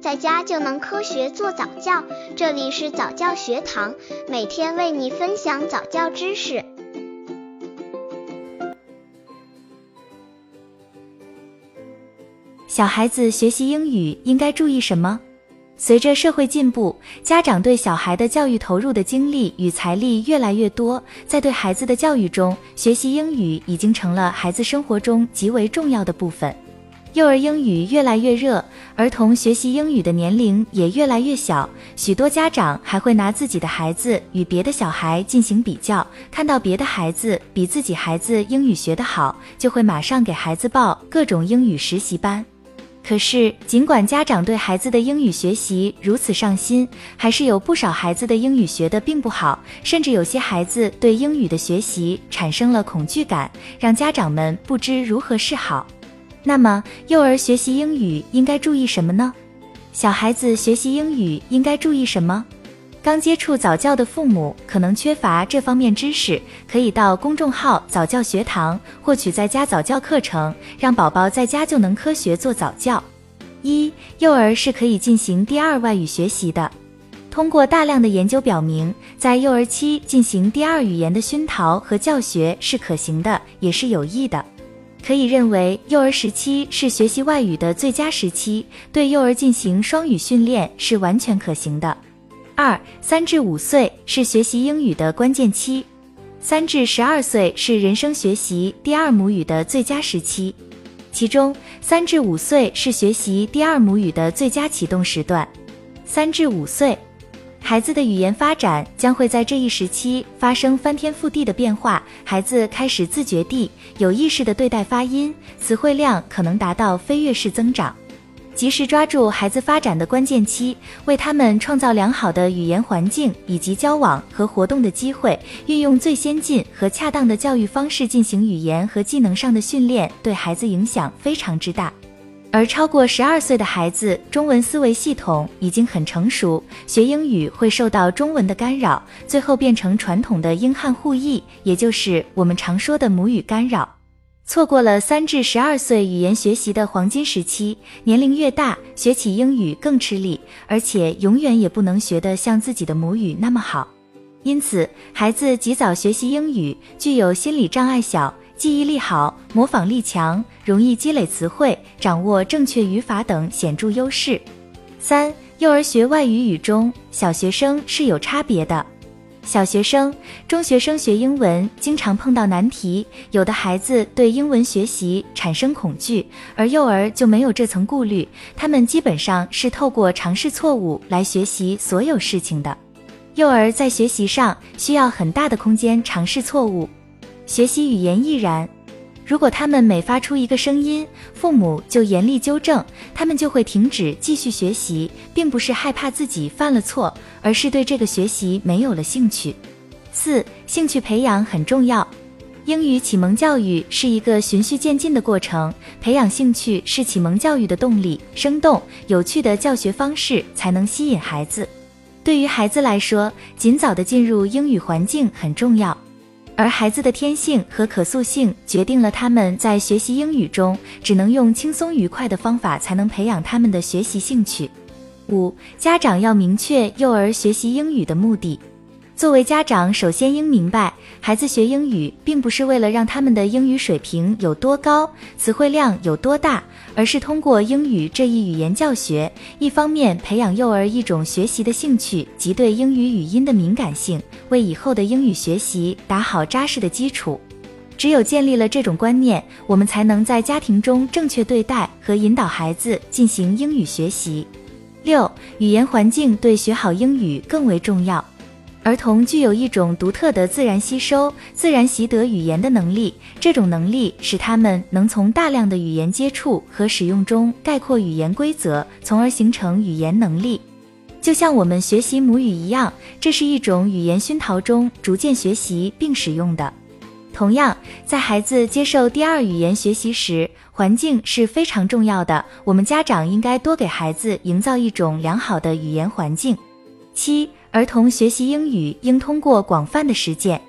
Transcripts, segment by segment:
在家就能科学做早教。这里是早教学堂，每天为你分享早教知识。小孩子学习英语应该注意什么？随着社会进步，家长对小孩的教育投入的精力与财力越来越多，在对孩子的教育中，学习英语已经成了孩子生活中极为重要的部分。幼儿英语越来越热，儿童学习英语的年龄也越来越小，许多家长还会拿自己的孩子与别的小孩进行比较，看到别的孩子比自己孩子英语学得好，就会马上给孩子报各种英语实习班。可是，尽管家长对孩子的英语学习如此上心，还是有不少孩子的英语学得并不好，甚至有些孩子对英语的学习产生了恐惧感，让家长们不知如何是好。那么，幼儿学习英语应该注意什么呢？小孩子学习英语应该注意什么？刚接触早教的父母可能缺乏这方面知识，可以到公众号早教学堂获取在家早教课程，让宝宝在家就能科学做早教。一、幼儿是可以进行第二外语学习的。通过大量的研究表明，在幼儿期进行第二语言的熏陶和教学是可行的，也是有益的。可以认为，幼儿时期是学习外语的最佳时期，对幼儿进行双语训练是完全可行的。二三至五岁是学习英语的关键期，三至十二岁是人生学习第二母语的最佳时期，其中三至五岁是学习第二母语的最佳启动时段。三至五岁，孩子的语言发展将会在这一时期发生翻天覆地的变化，孩子开始自觉地、有意识地对待发音，词汇量可能达到飞跃式增长。及时抓住孩子发展的关键期，为他们创造良好的语言环境以及交往和活动的机会，运用最先进和恰当的教育方式进行语言和技能上的训练，对孩子影响非常之大。而超过十二岁的孩子，中文思维系统已经很成熟，学英语会受到中文的干扰，最后变成传统的英汉互译，也就是我们常说的母语干扰。错过了三至十二岁语言学习的黄金时期，年龄越大，学起英语更吃力，而且永远也不能学得像自己的母语那么好。因此，孩子及早学习英语，具有心理障碍小、记忆力好、模仿力强、容易积累词汇、掌握正确语法等显著优势。三、幼儿学外语与中小学生是有差别的。小学生、中学生学英文经常碰到难题，有的孩子对英文学习产生恐惧，而幼儿就没有这层顾虑。他们基本上是透过尝试错误来学习所有事情的。幼儿在学习上需要很大的空间尝试错误，学习语言亦然。如果他们每发出一个声音，父母就严厉纠正，他们就会停止继续学习，并不是害怕自己犯了错，而是对这个学习没有了兴趣。四、兴趣培养很重要。英语启蒙教育是一个循序渐进的过程，培养兴趣是启蒙教育的动力。生动有趣的教学方式才能吸引孩子。对于孩子来说，尽早的进入英语环境很重要。而孩子的天性和可塑性决定了他们在学习英语中只能用轻松愉快的方法才能培养他们的学习兴趣。五、家长要明确幼儿学习英语的目的。作为家长，首先应明白，孩子学英语并不是为了让他们的英语水平有多高，词汇量有多大，而是通过英语这一语言教学，一方面培养幼儿一种学习的兴趣及对英语语音的敏感性，为以后的英语学习打好扎实的基础。只有建立了这种观念，我们才能在家庭中正确对待和引导孩子进行英语学习。六、语言环境对学好英语更为重要。儿童具有一种独特的自然吸收、自然习得语言的能力，这种能力使他们能从大量的语言接触和使用中概括语言规则，从而形成语言能力。就像我们学习母语一样，这是一种语言熏陶中逐渐学习并使用的。同样，在孩子接受第二语言学习时，环境是非常重要的。我们家长应该多给孩子营造一种良好的语言环境。七。儿童学习英语应通过广泛的实践，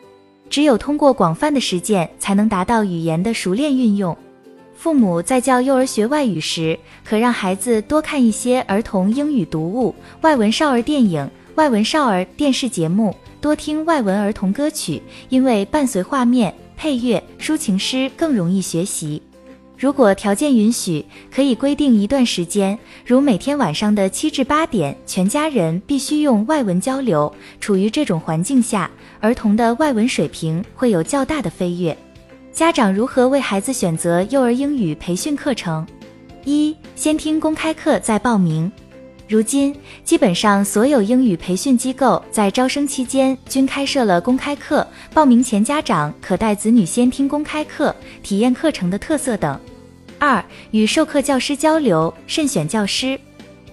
只有通过广泛的实践，才能达到语言的熟练运用。父母在教幼儿学外语时，可让孩子多看一些儿童英语读物、外文少儿电影、外文少儿电视节目，多听外文儿童歌曲，因为伴随画面、配乐、抒情诗更容易学习。如果条件允许，可以规定一段时间，如每天晚上的七至八点，全家人必须用外文交流。处于这种环境下，儿童的外文水平会有较大的飞跃。家长如何为孩子选择幼儿英语培训课程？一、先听公开课再报名。如今，基本上所有英语培训机构在招生期间均开设了公开课，报名前家长可带子女先听公开课，体验课程的特色等。二、与授课教师交流，慎选教师。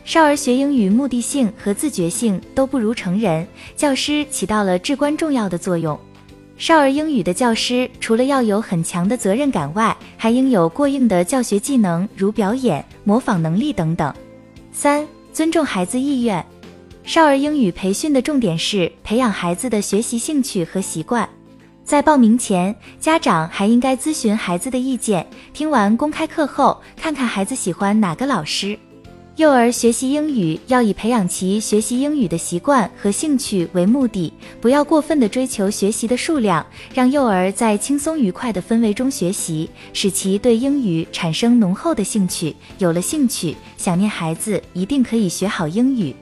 少儿学英语目的性和自觉性都不如成人，教师起到了至关重要的作用。少儿英语的教师除了要有很强的责任感外，还应有过硬的教学技能，如表演、模仿能力等等。三、尊重孩子意愿。少儿英语培训的重点是培养孩子的学习兴趣和习惯。在报名前，家长还应该咨询孩子的意见。听完公开课后，看看孩子喜欢哪个老师。幼儿学习英语要以培养其学习英语的习惯和兴趣为目的，不要过分的追求学习的数量，让幼儿在轻松愉快的氛围中学习，使其对英语产生浓厚的兴趣。有了兴趣，想念孩子一定可以学好英语。